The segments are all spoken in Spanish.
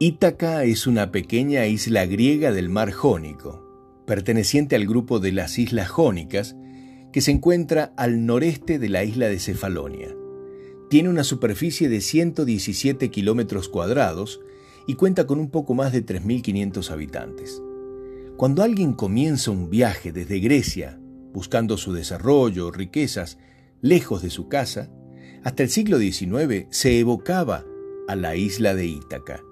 Ítaca es una pequeña isla griega del mar Jónico, perteneciente al grupo de las Islas Jónicas, que se encuentra al noreste de la isla de Cefalonia. Tiene una superficie de 117 kilómetros cuadrados y cuenta con un poco más de 3.500 habitantes. Cuando alguien comienza un viaje desde Grecia, buscando su desarrollo, riquezas, lejos de su casa, hasta el siglo XIX se evocaba a la isla de Ítaca.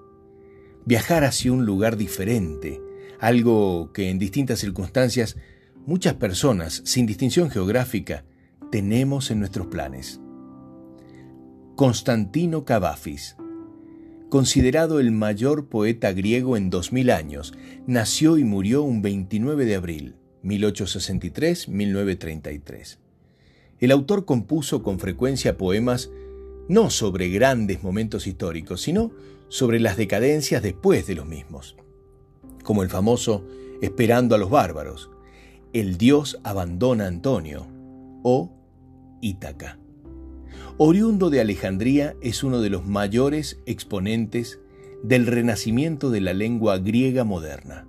Viajar hacia un lugar diferente, algo que en distintas circunstancias muchas personas, sin distinción geográfica, tenemos en nuestros planes. Constantino Cavafis, considerado el mayor poeta griego en 2000 años, nació y murió un 29 de abril, 1863-1933. El autor compuso con frecuencia poemas no sobre grandes momentos históricos, sino sobre las decadencias después de los mismos, como el famoso Esperando a los bárbaros, El dios abandona a Antonio o Ítaca. Oriundo de Alejandría es uno de los mayores exponentes del renacimiento de la lengua griega moderna.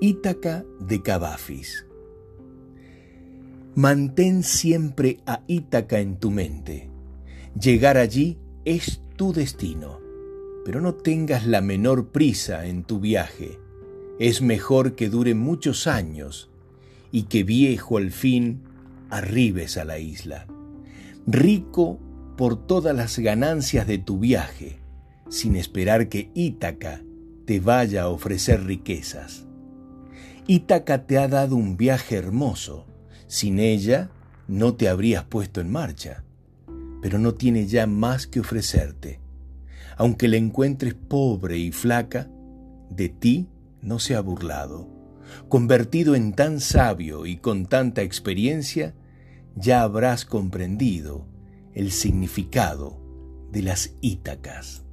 Ítaca de Cavafis. Mantén siempre a Ítaca en tu mente. Llegar allí es tu destino, pero no tengas la menor prisa en tu viaje. Es mejor que dure muchos años y que viejo al fin arribes a la isla. Rico por todas las ganancias de tu viaje, sin esperar que Ítaca te vaya a ofrecer riquezas. Ítaca te ha dado un viaje hermoso, sin ella no te habrías puesto en marcha, pero no tiene ya más que ofrecerte. Aunque la encuentres pobre y flaca, de ti no se ha burlado. Convertido en tan sabio y con tanta experiencia, ya habrás comprendido el significado de las Ítacas.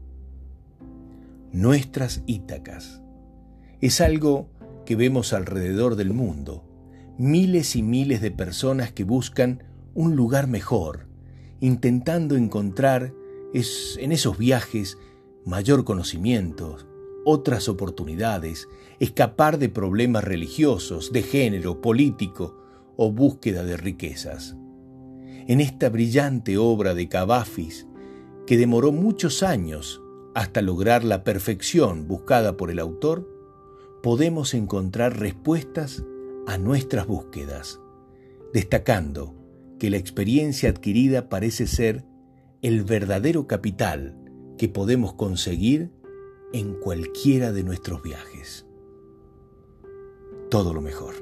Nuestras Ítacas es algo que vemos alrededor del mundo miles y miles de personas que buscan un lugar mejor, intentando encontrar en esos viajes mayor conocimiento, otras oportunidades, escapar de problemas religiosos, de género, político o búsqueda de riquezas. En esta brillante obra de Cavafis, que demoró muchos años hasta lograr la perfección buscada por el autor, podemos encontrar respuestas a nuestras búsquedas, destacando que la experiencia adquirida parece ser el verdadero capital que podemos conseguir en cualquiera de nuestros viajes. Todo lo mejor.